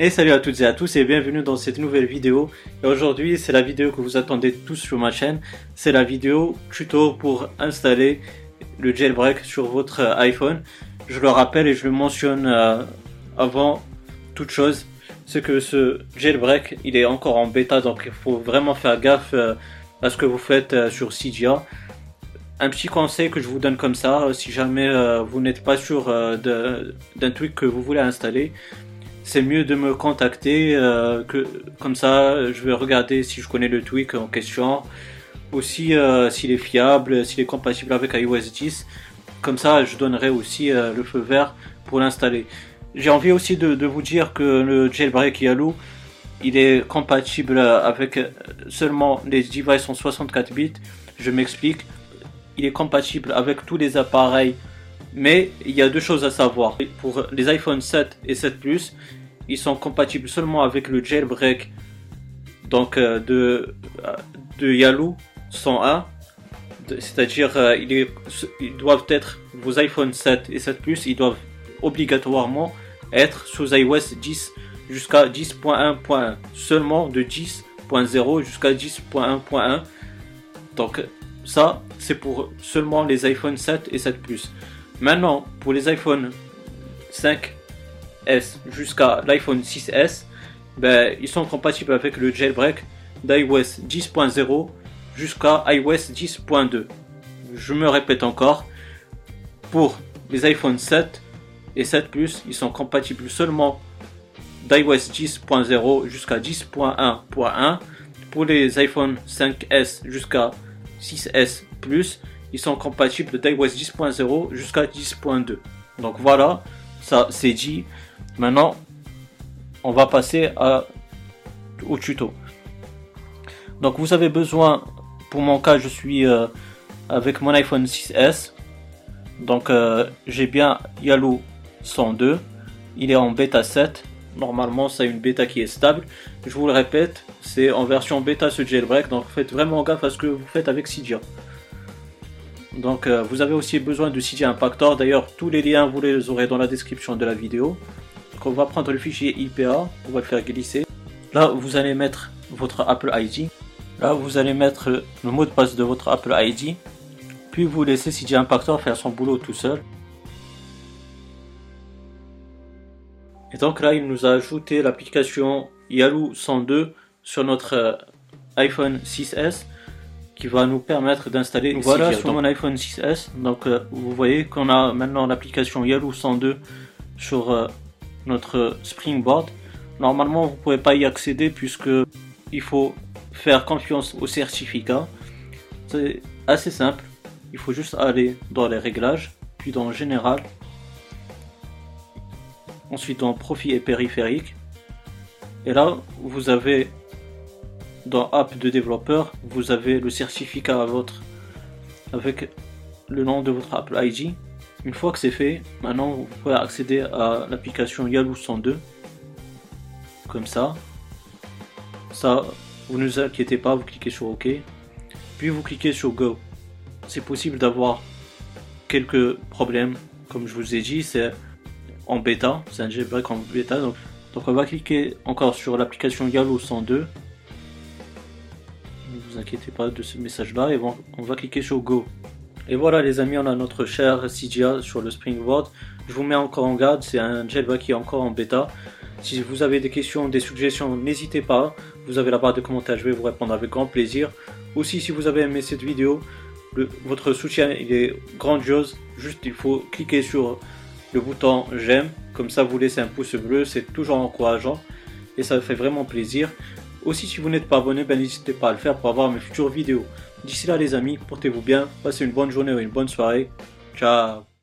Et salut à toutes et à tous et bienvenue dans cette nouvelle vidéo. Et aujourd'hui c'est la vidéo que vous attendez tous sur ma chaîne. C'est la vidéo tuto pour installer le jailbreak sur votre iPhone. Je le rappelle et je le mentionne euh, avant toute chose. C'est que ce jailbreak il est encore en bêta donc il faut vraiment faire gaffe euh, à ce que vous faites euh, sur Cydia. Un petit conseil que je vous donne comme ça, si jamais vous n'êtes pas sûr d'un tweak que vous voulez installer, c'est mieux de me contacter, euh, que comme ça je vais regarder si je connais le tweak en question, aussi euh, s'il est fiable, s'il est compatible avec iOS 10. Comme ça je donnerai aussi euh, le feu vert pour l'installer. J'ai envie aussi de, vous dire que le jailbreak Yalo, il est compatible avec seulement les devices en 64 bits. Je m'explique. Il est compatible avec tous les appareils mais il y a deux choses à savoir. Pour les iPhone 7 et 7 Plus, ils sont compatibles seulement avec le jailbreak donc euh, de, euh, de Yalu 101. C'est-à-dire euh, ils doivent être vos iPhone 7 et 7 Plus, ils doivent obligatoirement être sous iOS 10 jusqu'à 10.1.1. Seulement de 10.0 jusqu'à 10.1.1. Donc ça, c'est pour seulement les iPhone 7 et 7 Plus. Maintenant, pour les iPhone 5 jusqu'à l'iPhone 6S, ben, ils sont compatibles avec le jailbreak d'iOS 10.0 jusqu'à iOS 10.2. Je me répète encore, pour les iPhone 7 et 7 Plus, ils sont compatibles seulement d'iOS 10.0 jusqu'à 10.1.1. Pour les iPhone 5S jusqu'à 6S Plus, ils sont compatibles d'iOS 10.0 jusqu'à 10.2. Donc voilà, ça c'est dit. Maintenant, on va passer au tuto. Donc vous avez besoin, pour mon cas, je suis euh, avec mon iPhone 6S. Donc euh, j'ai bien Yalo 102. Il est en bêta 7. Normalement, c'est une bêta qui est stable. Je vous le répète, c'est en version bêta ce jailbreak. Donc faites vraiment gaffe à ce que vous faites avec Cydia. Donc euh, vous avez aussi besoin de Cydia Impactor. D'ailleurs, tous les liens, vous les aurez dans la description de la vidéo. Donc on va prendre le fichier IPA, on va le faire glisser. Là, vous allez mettre votre Apple ID. Là, vous allez mettre le mot de passe de votre Apple ID. Puis vous laissez CJ Impactor faire son boulot tout seul. Et donc là, il nous a ajouté l'application Yahoo 102 sur notre euh, iPhone 6S qui va nous permettre d'installer. Voilà sur mon iPhone 6S. Donc euh, vous voyez qu'on a maintenant l'application Yahoo 102 sur euh, notre Springboard. Normalement, vous ne pouvez pas y accéder puisque il faut faire confiance au certificat. C'est assez simple. Il faut juste aller dans les réglages, puis dans Général, ensuite dans Profil et périphérique. Et là, vous avez dans App de développeur, vous avez le certificat à votre avec le nom de votre Apple ID une fois que c'est fait, maintenant vous pouvez accéder à l'application Yahoo 102. Comme ça. Ça, vous ne vous inquiétez pas, vous cliquez sur OK. Puis vous cliquez sur Go. C'est possible d'avoir quelques problèmes. Comme je vous ai dit, c'est en bêta. C'est un jailbreak en bêta. Donc, donc on va cliquer encore sur l'application Yahoo 102. Vous inquiétez pas de ce message là et on va cliquer sur Go. Et voilà les amis, on a notre cher CGA sur le Springboard. Je vous mets encore en garde, c'est un jailbreak qui est encore en bêta. Si vous avez des questions, des suggestions, n'hésitez pas. Vous avez la barre de commentaires, je vais vous répondre avec grand plaisir. Aussi, si vous avez aimé cette vidéo, votre soutien il est grandiose. Juste, il faut cliquer sur le bouton j'aime. Comme ça, vous laissez un pouce bleu, c'est toujours encourageant et ça fait vraiment plaisir. Aussi, si vous n'êtes pas abonné, ben, n'hésitez pas à le faire pour avoir mes futures vidéos. D'ici là les amis, portez-vous bien, passez une bonne journée ou une bonne soirée. Ciao